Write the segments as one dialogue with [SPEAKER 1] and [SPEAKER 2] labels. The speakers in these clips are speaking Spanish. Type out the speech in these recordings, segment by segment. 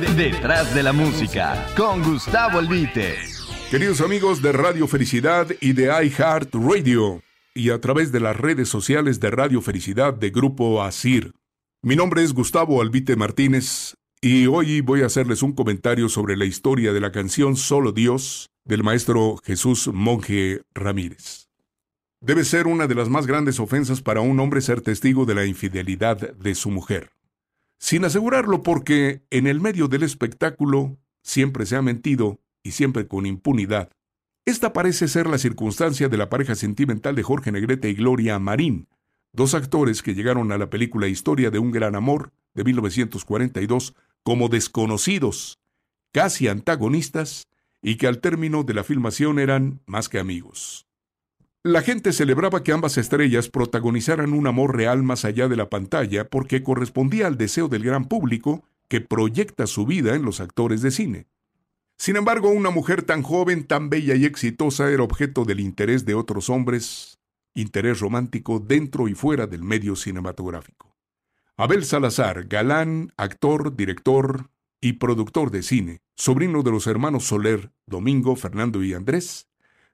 [SPEAKER 1] Detrás de la música, con Gustavo Albite.
[SPEAKER 2] Queridos amigos de Radio Felicidad y de iHeart Radio, y a través de las redes sociales de Radio Felicidad de Grupo ASIR. Mi nombre es Gustavo Albite Martínez, y hoy voy a hacerles un comentario sobre la historia de la canción Solo Dios del maestro Jesús Monje Ramírez. Debe ser una de las más grandes ofensas para un hombre ser testigo de la infidelidad de su mujer. Sin asegurarlo porque en el medio del espectáculo siempre se ha mentido y siempre con impunidad. Esta parece ser la circunstancia de la pareja sentimental de Jorge Negrete y Gloria Marín, dos actores que llegaron a la película Historia de un gran amor de 1942 como desconocidos, casi antagonistas, y que al término de la filmación eran más que amigos. La gente celebraba que ambas estrellas protagonizaran un amor real más allá de la pantalla porque correspondía al deseo del gran público que proyecta su vida en los actores de cine. Sin embargo, una mujer tan joven, tan bella y exitosa era objeto del interés de otros hombres, interés romántico dentro y fuera del medio cinematográfico. Abel Salazar, galán, actor, director y productor de cine, sobrino de los hermanos Soler, Domingo, Fernando y Andrés,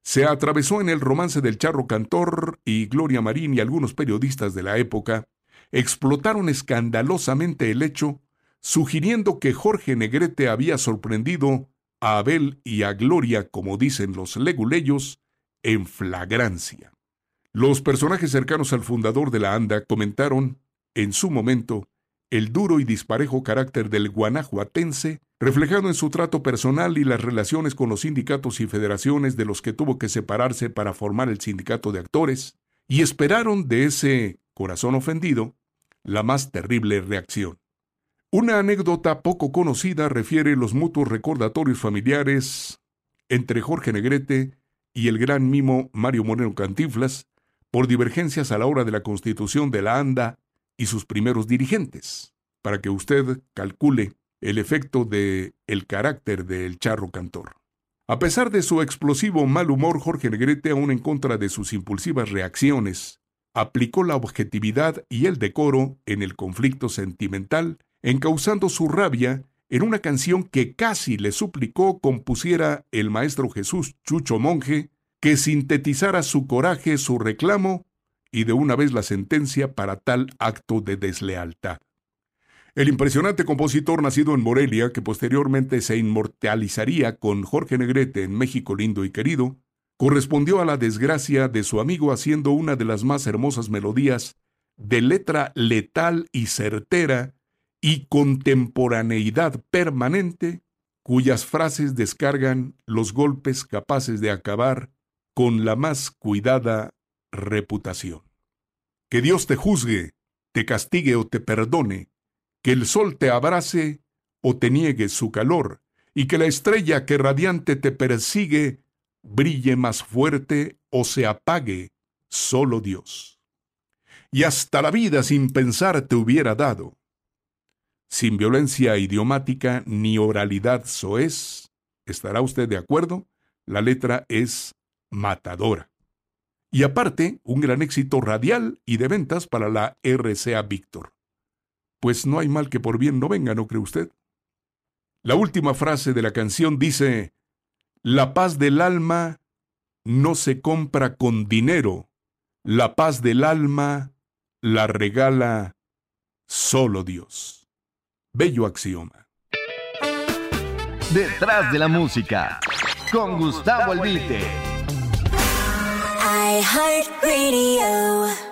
[SPEAKER 2] se atravesó en el romance del charro cantor y Gloria Marín y algunos periodistas de la época explotaron escandalosamente el hecho, sugiriendo que Jorge Negrete había sorprendido a Abel y a Gloria, como dicen los leguleyos, en flagrancia. Los personajes cercanos al fundador de la ANDA comentaron, en su momento, el duro y disparejo carácter del guanajuatense, reflejado en su trato personal y las relaciones con los sindicatos y federaciones de los que tuvo que separarse para formar el sindicato de actores, y esperaron de ese corazón ofendido la más terrible reacción. Una anécdota poco conocida refiere los mutuos recordatorios familiares entre Jorge Negrete y el gran mimo Mario Moreno Cantinflas por divergencias a la hora de la constitución de la ANDA y sus primeros dirigentes, para que usted calcule el efecto de el carácter del charro cantor. A pesar de su explosivo mal humor, Jorge Negrete, aún en contra de sus impulsivas reacciones, aplicó la objetividad y el decoro en el conflicto sentimental, encauzando su rabia en una canción que casi le suplicó compusiera el maestro Jesús Chucho Monje, que sintetizara su coraje, su reclamo y de una vez la sentencia para tal acto de deslealtad. El impresionante compositor nacido en Morelia, que posteriormente se inmortalizaría con Jorge Negrete en México lindo y querido, correspondió a la desgracia de su amigo haciendo una de las más hermosas melodías de letra letal y certera y contemporaneidad permanente, cuyas frases descargan los golpes capaces de acabar con la más cuidada reputación. Que Dios te juzgue, te castigue o te perdone, que el sol te abrace o te niegue su calor, y que la estrella que radiante te persigue brille más fuerte o se apague solo Dios. Y hasta la vida sin pensar te hubiera dado. Sin violencia idiomática ni oralidad soez, ¿estará usted de acuerdo? La letra es matadora. Y aparte, un gran éxito radial y de ventas para la RCA Víctor. Pues no hay mal que por bien no venga, ¿no cree usted? La última frase de la canción dice, La paz del alma no se compra con dinero, la paz del alma la regala solo Dios. Bello axioma.
[SPEAKER 1] Detrás de la música, con Gustavo Albite.
[SPEAKER 3] iHeartRadio.